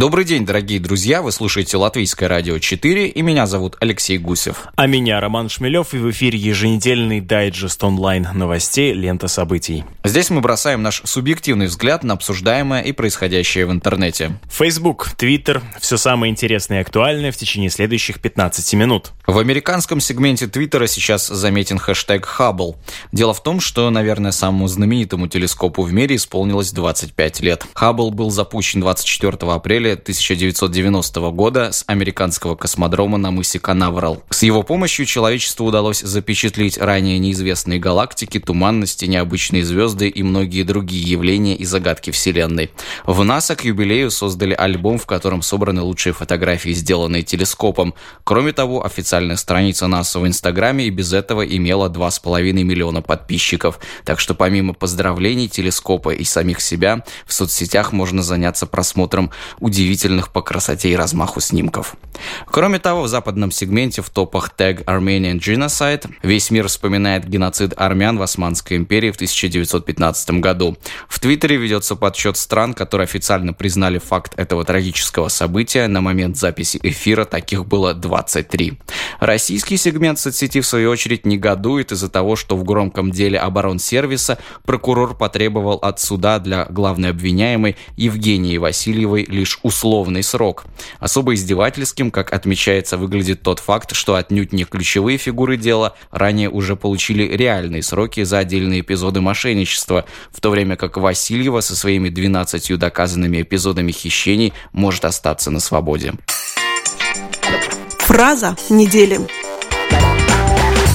Добрый день, дорогие друзья! Вы слушаете Латвийское радио 4, и меня зовут Алексей Гусев. А меня Роман Шмелев, и в эфире еженедельный дайджест онлайн новостей «Лента событий». Здесь мы бросаем наш субъективный взгляд на обсуждаемое и происходящее в интернете. Facebook, Twitter – все самое интересное и актуальное в течение следующих 15 минут. В американском сегменте Твиттера сейчас заметен хэштег «Хаббл». Дело в том, что, наверное, самому знаменитому телескопу в мире исполнилось 25 лет. Хаббл был запущен 24 апреля апреля 1990 года с американского космодрома на мысе Канаверал. С его помощью человечеству удалось запечатлеть ранее неизвестные галактики, туманности, необычные звезды и многие другие явления и загадки Вселенной. В НАСА к юбилею создали альбом, в котором собраны лучшие фотографии, сделанные телескопом. Кроме того, официальная страница НАСА в Инстаграме и без этого имела 2,5 миллиона подписчиков. Так что помимо поздравлений телескопа и самих себя, в соцсетях можно заняться просмотром удивительных удивительных по красоте и размаху снимков. Кроме того, в западном сегменте в топах тег Armenian Genocide весь мир вспоминает геноцид армян в Османской империи в 1915 году. В Твиттере ведется подсчет стран, которые официально признали факт этого трагического события. На момент записи эфира таких было 23. Российский сегмент соцсети, в свою очередь, негодует из-за того, что в громком деле оборонсервиса прокурор потребовал от суда для главной обвиняемой Евгении Васильевой лишь условный срок. Особо издевательским, как отмечается, выглядит тот факт, что отнюдь не ключевые фигуры дела ранее уже получили реальные сроки за отдельные эпизоды мошенничества, в то время как Васильева со своими 12 доказанными эпизодами хищений может остаться на свободе. Фраза недели.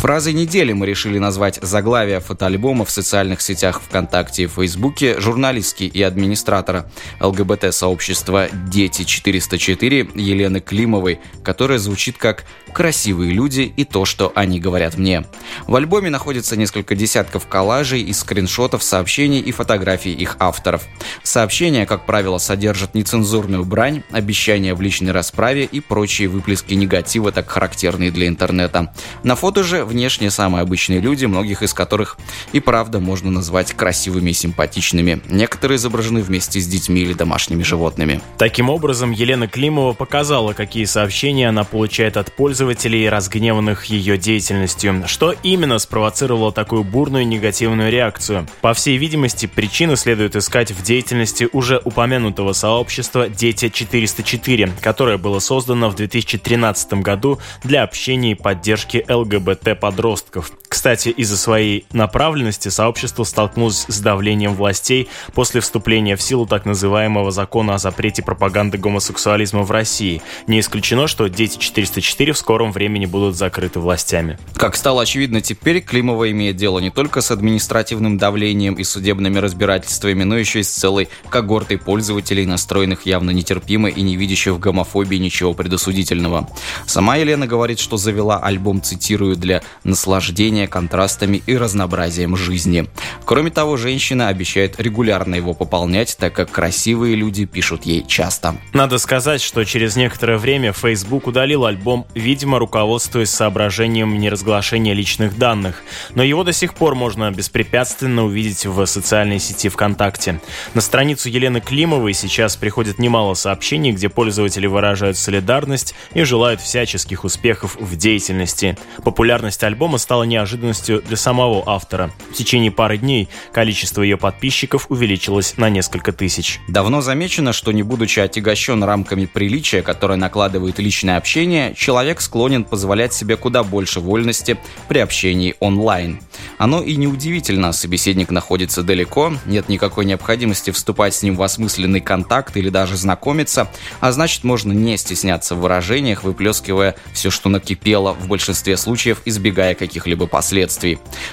Фразой недели мы решили назвать заглавие фотоальбома в социальных сетях ВКонтакте и Фейсбуке журналистки и администратора ЛГБТ-сообщества «Дети-404» Елены Климовой, которая звучит как «Красивые люди и то, что они говорят мне». В альбоме находится несколько десятков коллажей из скриншотов, сообщений и фотографий их авторов. Сообщения, как правило, содержат нецензурную брань, обещания в личной расправе и прочие выплески негатива, так характерные для интернета. На фото же в внешне самые обычные люди, многих из которых и правда можно назвать красивыми и симпатичными. Некоторые изображены вместе с детьми или домашними животными. Таким образом, Елена Климова показала, какие сообщения она получает от пользователей, разгневанных ее деятельностью. Что именно спровоцировало такую бурную негативную реакцию? По всей видимости, причины следует искать в деятельности уже упомянутого сообщества «Дети 404», которое было создано в 2013 году для общения и поддержки ЛГБТ подростков. Кстати, из-за своей направленности сообщество столкнулось с давлением властей после вступления в силу так называемого закона о запрете пропаганды гомосексуализма в России. Не исключено, что «Дети 404» в скором времени будут закрыты властями. Как стало очевидно теперь, Климова имеет дело не только с административным давлением и судебными разбирательствами, но еще и с целой когортой пользователей, настроенных явно нетерпимо и не видящих в гомофобии ничего предосудительного. Сама Елена говорит, что завела альбом, цитирую, для наслаждения контрастами и разнообразием жизни. Кроме того, женщина обещает регулярно его пополнять, так как красивые люди пишут ей часто. Надо сказать, что через некоторое время Facebook удалил альбом, видимо, руководствуясь соображением неразглашения личных данных, но его до сих пор можно беспрепятственно увидеть в социальной сети ВКонтакте. На страницу Елены Климовой сейчас приходит немало сообщений, где пользователи выражают солидарность и желают всяческих успехов в деятельности. Популярность альбома стала неожиданностью для самого автора. В течение пары дней количество ее подписчиков увеличилось на несколько тысяч. Давно замечено, что не будучи отягощен рамками приличия, которые накладывает личное общение, человек склонен позволять себе куда больше вольности при общении онлайн. Оно и неудивительно, собеседник находится далеко, нет никакой необходимости вступать с ним в осмысленный контакт или даже знакомиться, а значит можно не стесняться в выражениях, выплескивая все, что накипело в большинстве случаев из избегая каких-либо последствий.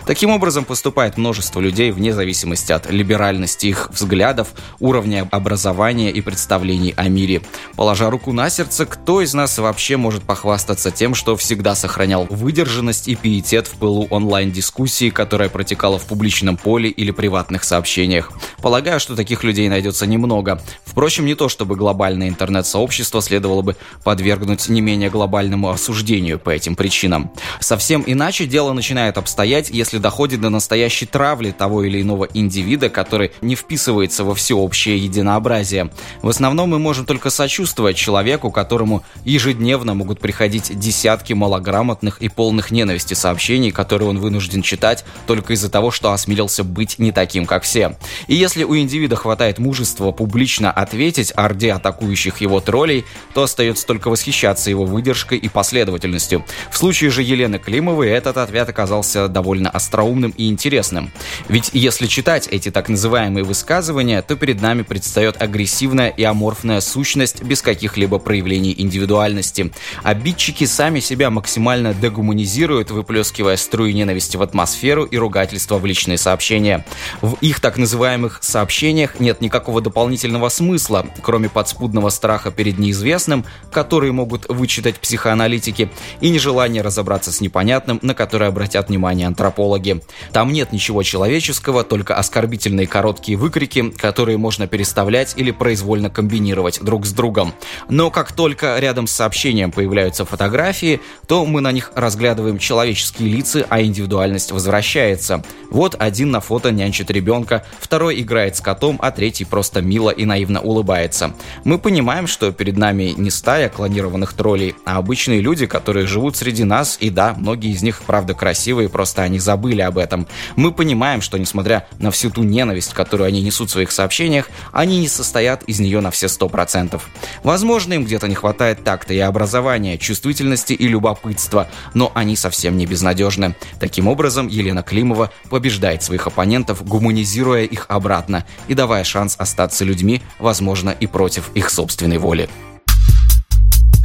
Таким образом, поступает множество людей вне зависимости от либеральности их взглядов, уровня образования и представлений о мире. Положа руку на сердце, кто из нас вообще может похвастаться тем, что всегда сохранял выдержанность и пиетет в пылу онлайн-дискуссии, которая протекала в публичном поле или приватных сообщениях? Полагаю, что таких людей найдется немного. Впрочем, не то чтобы глобальное интернет-сообщество следовало бы подвергнуть не менее глобальному осуждению по этим причинам. Совсем иначе дело начинает обстоять, если доходит до настоящей травли того или иного индивида, который не вписывается во всеобщее единообразие. В основном мы можем только сочувствовать человеку, которому ежедневно могут приходить десятки малограмотных и полных ненависти сообщений, которые он вынужден читать только из-за того, что осмелился быть не таким, как все. И если у индивида хватает мужества публично ответить орде атакующих его троллей, то остается только восхищаться его выдержкой и последовательностью. В случае же Елены Климовой этот ответ оказался довольно остроумным и интересным. Ведь если читать эти так называемые высказывания, то перед нами предстает агрессивная и аморфная сущность без каких-либо проявлений индивидуальности. Обидчики сами себя максимально дегуманизируют, выплескивая струи ненависти в атмосферу и ругательства в личные сообщения. В их так называемых сообщениях нет никакого дополнительного смысла, кроме подспудного страха перед неизвестным, который могут вычитать психоаналитики, и нежелания разобраться с непонятным, на которое обратят внимание антропологи. Там нет ничего человеческого, только оскорбительные короткие выкрики, которые можно переставлять или произвольно комбинировать друг с другом. Но как только рядом с сообщением появляются фотографии, то мы на них разглядываем человеческие лица, а индивидуальность возвращается. Вот один на фото нянчит ребенка, второй играет с котом, а третий просто мило и наивно улыбается. Мы понимаем, что перед нами не стая клонированных троллей, а обычные люди, которые живут среди нас, и да, многие из них, правда, красивые, просто они забыли об этом. Мы понимаем, что несмотря на всю ту ненависть, которую они несут в своих сообщениях, они не состоят из нее на все сто процентов. Возможно, им где-то не хватает такта и образования, чувствительности и любопытства, но они совсем не безнадежны. Таким образом, Елена Климова побеждает своих оппонентов, гуманизируя их обратно и давая шанс остаться людьми, возможно, и против их собственной воли.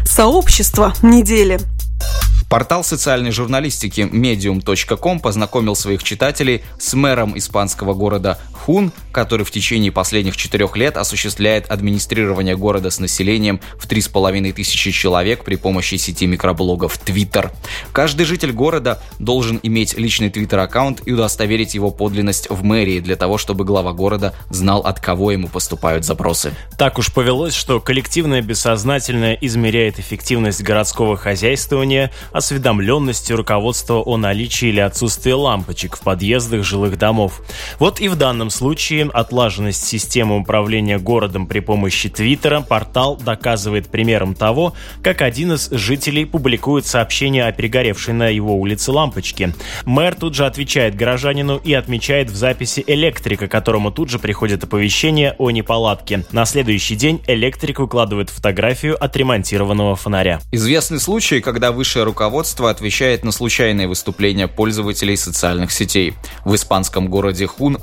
Сообщество недели. Портал социальной журналистики medium.com познакомил своих читателей с мэром испанского города Хун, который в течение последних четырех лет осуществляет администрирование города с населением в 3,5 тысячи человек при помощи сети микроблогов Twitter. Каждый житель города должен иметь личный Twitter-аккаунт и удостоверить его подлинность в мэрии для того, чтобы глава города знал, от кого ему поступают запросы. Так уж повелось, что коллективное бессознательное измеряет эффективность городского хозяйствования – осведомленности руководства о наличии или отсутствии лампочек в подъездах жилых домов. Вот и в данном случае отлаженность системы управления городом при помощи Твиттера портал доказывает примером того, как один из жителей публикует сообщение о перегоревшей на его улице лампочке. Мэр тут же отвечает горожанину и отмечает в записи электрика, которому тут же приходит оповещение о неполадке. На следующий день электрик выкладывает фотографию отремонтированного фонаря. Известный случай, когда высшее руководство отвечает на случайные выступления пользователей социальных сетей. В испанском городе Хун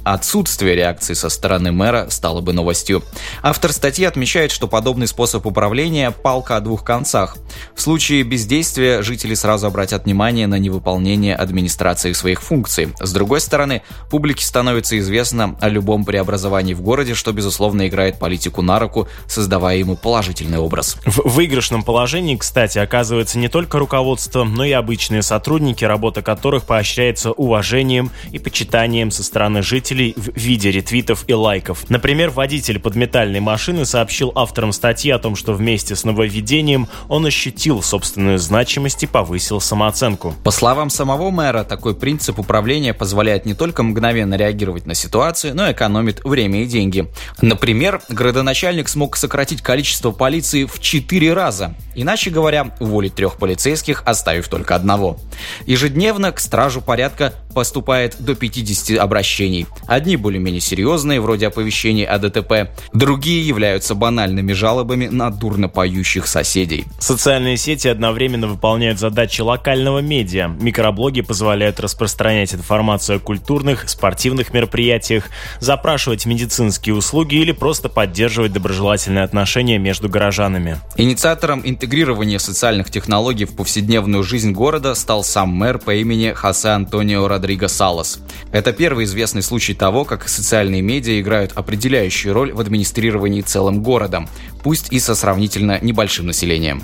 отсутствие реакции со стороны мэра стало бы новостью. Автор статьи отмечает, что подобный способ управления – палка о двух концах. В случае бездействия жители сразу обратят внимание на невыполнение администрации своих функций. С другой стороны, публике становится известно о любом преобразовании в городе, что, безусловно, играет политику на руку, создавая ему положительный образ. В выигрышном положении, кстати, оказывается не только руководство но и обычные сотрудники, работа которых поощряется уважением и почитанием со стороны жителей в виде ретвитов и лайков. Например, водитель подметальной машины сообщил авторам статьи о том, что вместе с нововведением он ощутил собственную значимость и повысил самооценку. По словам самого мэра, такой принцип управления позволяет не только мгновенно реагировать на ситуацию, но и экономит время и деньги. Например, градоначальник смог сократить количество полиции в 4 раза. Иначе говоря, уволить трех полицейских, оставив только одного. Ежедневно к стражу порядка поступает до 50 обращений. Одни более-менее серьезные, вроде оповещений о ДТП, другие являются банальными жалобами на дурно поющих соседей. Социальные сети одновременно выполняют задачи локального медиа. Микроблоги позволяют распространять информацию о культурных, спортивных мероприятиях, запрашивать медицинские услуги или просто поддерживать доброжелательные отношения между горожанами. Инициатором интегрирования социальных технологий в повседневную жизнь города стал сам мэр по имени Хосе Антонио Родриго Салас. Это первый известный случай того, как социальные медиа играют определяющую роль в администрировании целым городом, пусть и со сравнительно небольшим населением.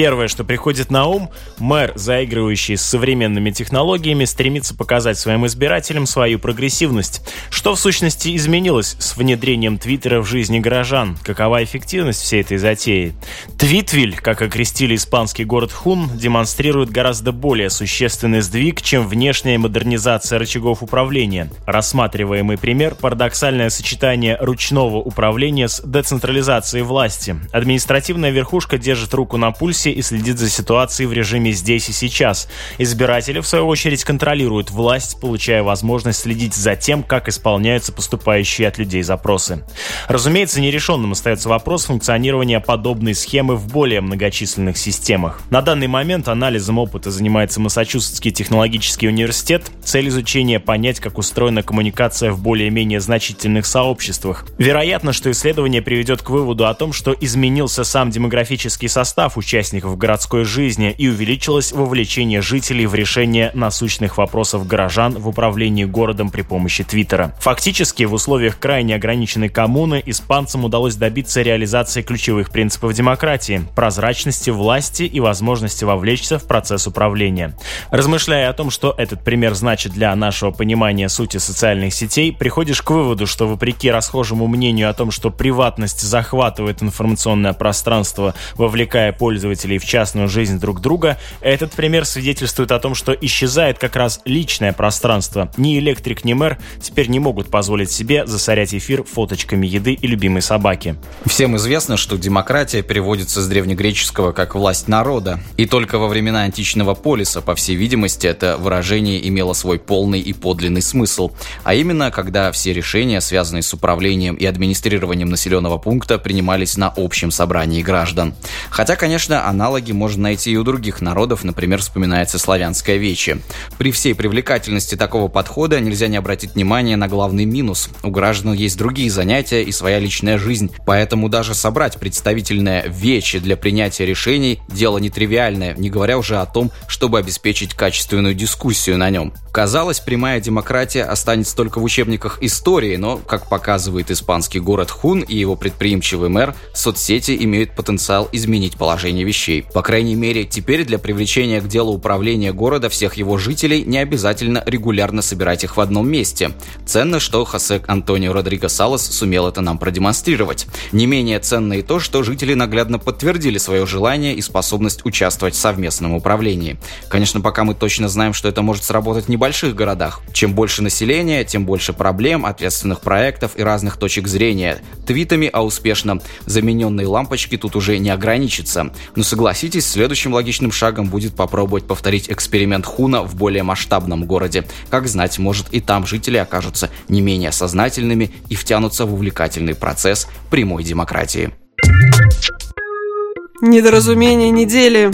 Первое, что приходит на ум, мэр, заигрывающий с современными технологиями, стремится показать своим избирателям свою прогрессивность. Что в сущности изменилось с внедрением Твиттера в жизни горожан? Какова эффективность всей этой затеи? Твитвиль, как окрестили испанский город Хун, демонстрирует гораздо более существенный сдвиг, чем внешняя модернизация рычагов управления. Рассматриваемый пример – парадоксальное сочетание ручного управления с децентрализацией власти. Административная верхушка держит руку на пульсе курсе и следит за ситуацией в режиме здесь и сейчас. Избиратели, в свою очередь, контролируют власть, получая возможность следить за тем, как исполняются поступающие от людей запросы. Разумеется, нерешенным остается вопрос функционирования подобной схемы в более многочисленных системах. На данный момент анализом опыта занимается Массачусетский технологический университет. Цель изучения – понять, как устроена коммуникация в более-менее значительных сообществах. Вероятно, что исследование приведет к выводу о том, что изменился сам демографический состав участников участников городской жизни и увеличилось вовлечение жителей в решение насущных вопросов горожан в управлении городом при помощи Твиттера. Фактически, в условиях крайне ограниченной коммуны испанцам удалось добиться реализации ключевых принципов демократии – прозрачности власти и возможности вовлечься в процесс управления. Размышляя о том, что этот пример значит для нашего понимания сути социальных сетей, приходишь к выводу, что вопреки расхожему мнению о том, что приватность захватывает информационное пространство, вовлекая пользователей пользователей в частную жизнь друг друга, этот пример свидетельствует о том, что исчезает как раз личное пространство. Ни электрик, ни мэр теперь не могут позволить себе засорять эфир фоточками еды и любимой собаки. Всем известно, что демократия переводится с древнегреческого как «власть народа». И только во времена античного полиса, по всей видимости, это выражение имело свой полный и подлинный смысл. А именно, когда все решения, связанные с управлением и администрированием населенного пункта, принимались на общем собрании граждан. Хотя, конечно, аналоги можно найти и у других народов, например, вспоминается славянское вече. При всей привлекательности такого подхода нельзя не обратить внимание на главный минус. У граждан есть другие занятия и своя личная жизнь, поэтому даже собрать представительное вече для принятия решений – дело нетривиальное, не говоря уже о том, чтобы обеспечить качественную дискуссию на нем. Казалось, прямая демократия останется только в учебниках истории, но, как показывает испанский город Хун и его предприимчивый мэр, соцсети имеют потенциал изменить положение вещей. По крайней мере, теперь для привлечения к делу управления города всех его жителей не обязательно регулярно собирать их в одном месте. Ценно, что Хосе Антонио Родриго Салас сумел это нам продемонстрировать. Не менее ценно и то, что жители наглядно подтвердили свое желание и способность участвовать в совместном управлении. Конечно, пока мы точно знаем, что это может сработать не небольших городах. Чем больше населения, тем больше проблем, ответственных проектов и разных точек зрения. Твитами о успешном замененной лампочке тут уже не ограничится. Но согласитесь, следующим логичным шагом будет попробовать повторить эксперимент Хуна в более масштабном городе. Как знать, может и там жители окажутся не менее сознательными и втянутся в увлекательный процесс прямой демократии. Недоразумение недели.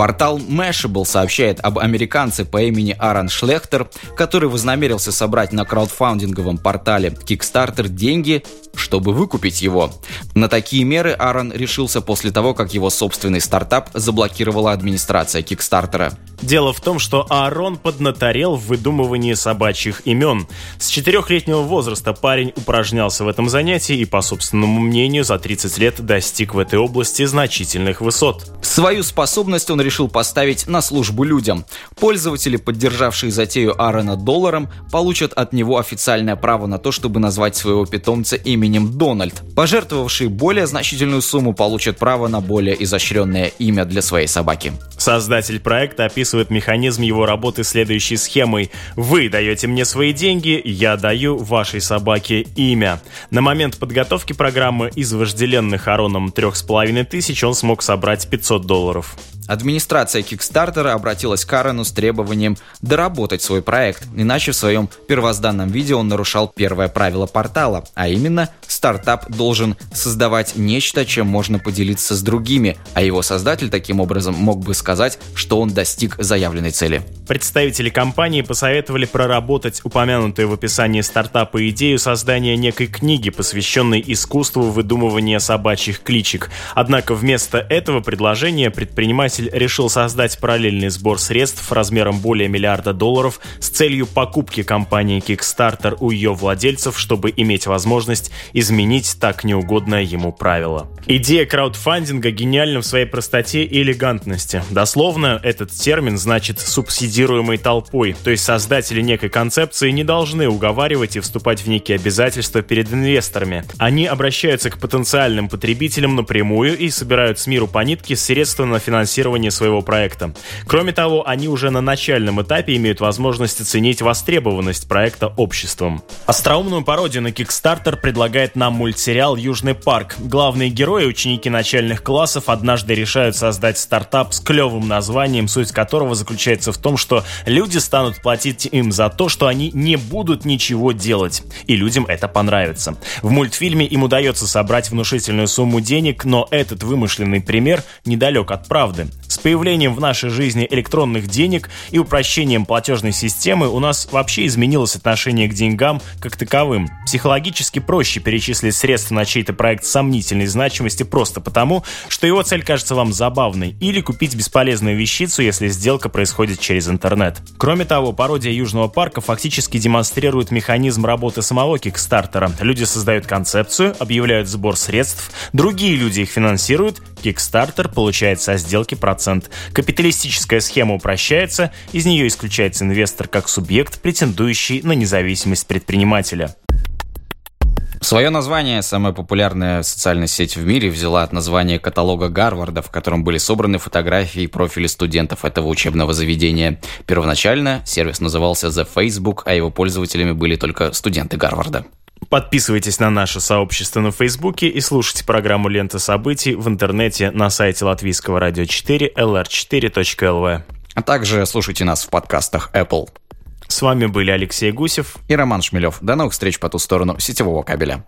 Портал Mashable сообщает об американце по имени Аарон Шлехтер, который вознамерился собрать на краудфандинговом портале Kickstarter деньги, чтобы выкупить его. На такие меры Аарон решился после того, как его собственный стартап заблокировала администрация Kickstarter. Дело в том, что Аарон поднаторел в выдумывании собачьих имен. С четырехлетнего возраста парень упражнялся в этом занятии и, по собственному мнению, за 30 лет достиг в этой области значительных высот. Свою способность он решил поставить на службу людям. Пользователи, поддержавшие затею Аарона долларом, получат от него официальное право на то, чтобы назвать своего питомца именем Дональд. Пожертвовавшие более значительную сумму получат право на более изощренное имя для своей собаки. Создатель проекта описывает механизм его работы следующей схемой. Вы даете мне свои деньги, я даю вашей собаке имя. На момент подготовки программы из вожделенных Ароном трех с половиной тысяч он смог собрать 500 долларов. Администрация Kickstarter обратилась к Аарону с требованием доработать свой проект, иначе в своем первозданном видео он нарушал первое правило портала, а именно стартап должен создавать нечто, чем можно поделиться с другими, а его создатель таким образом мог бы сказать, что он достиг заявленной цели. Представители компании посоветовали проработать упомянутую в описании стартапа идею создания некой книги, посвященной искусству выдумывания собачьих кличек. Однако вместо этого предложения предприниматель решил создать параллельный сбор средств размером более миллиарда долларов с целью покупки компании Kickstarter у ее владельцев, чтобы иметь возможность изменить так неугодное ему правило. Идея краудфандинга гениальна в своей простоте и элегантности. Дословно, этот термин значит «субсидирование субсидируемой толпой, то есть создатели некой концепции не должны уговаривать и вступать в некие обязательства перед инвесторами. Они обращаются к потенциальным потребителям напрямую и собирают с миру по нитке средства на финансирование своего проекта. Кроме того, они уже на начальном этапе имеют возможность оценить востребованность проекта обществом. Остроумную пародию на Kickstarter предлагает нам мультсериал «Южный парк». Главные герои, ученики начальных классов, однажды решают создать стартап с клевым названием, суть которого заключается в том, что люди станут платить им за то, что они не будут ничего делать. И людям это понравится. В мультфильме им удается собрать внушительную сумму денег, но этот вымышленный пример недалек от правды. С появлением в нашей жизни электронных денег и упрощением платежной системы у нас вообще изменилось отношение к деньгам как таковым. Психологически проще перечислить средства на чей-то проект сомнительной значимости просто потому, что его цель кажется вам забавной, или купить бесполезную вещицу, если сделка происходит через интернет. Кроме того, пародия Южного парка фактически демонстрирует механизм работы самого Кикстартера. Люди создают концепцию, объявляют сбор средств, другие люди их финансируют, Kickstarter получает со сделки процент. Капиталистическая схема упрощается, из нее исключается инвестор как субъект, претендующий на независимость предпринимателя. Свое название самая популярная социальная сеть в мире взяла от названия каталога Гарварда, в котором были собраны фотографии и профили студентов этого учебного заведения. Первоначально сервис назывался The Facebook, а его пользователями были только студенты Гарварда. Подписывайтесь на наше сообщество на Фейсбуке и слушайте программу «Лента событий» в интернете на сайте латвийского радио 4 lr4.lv. А также слушайте нас в подкастах Apple. С вами были Алексей Гусев и Роман Шмелев. До новых встреч по ту сторону сетевого кабеля.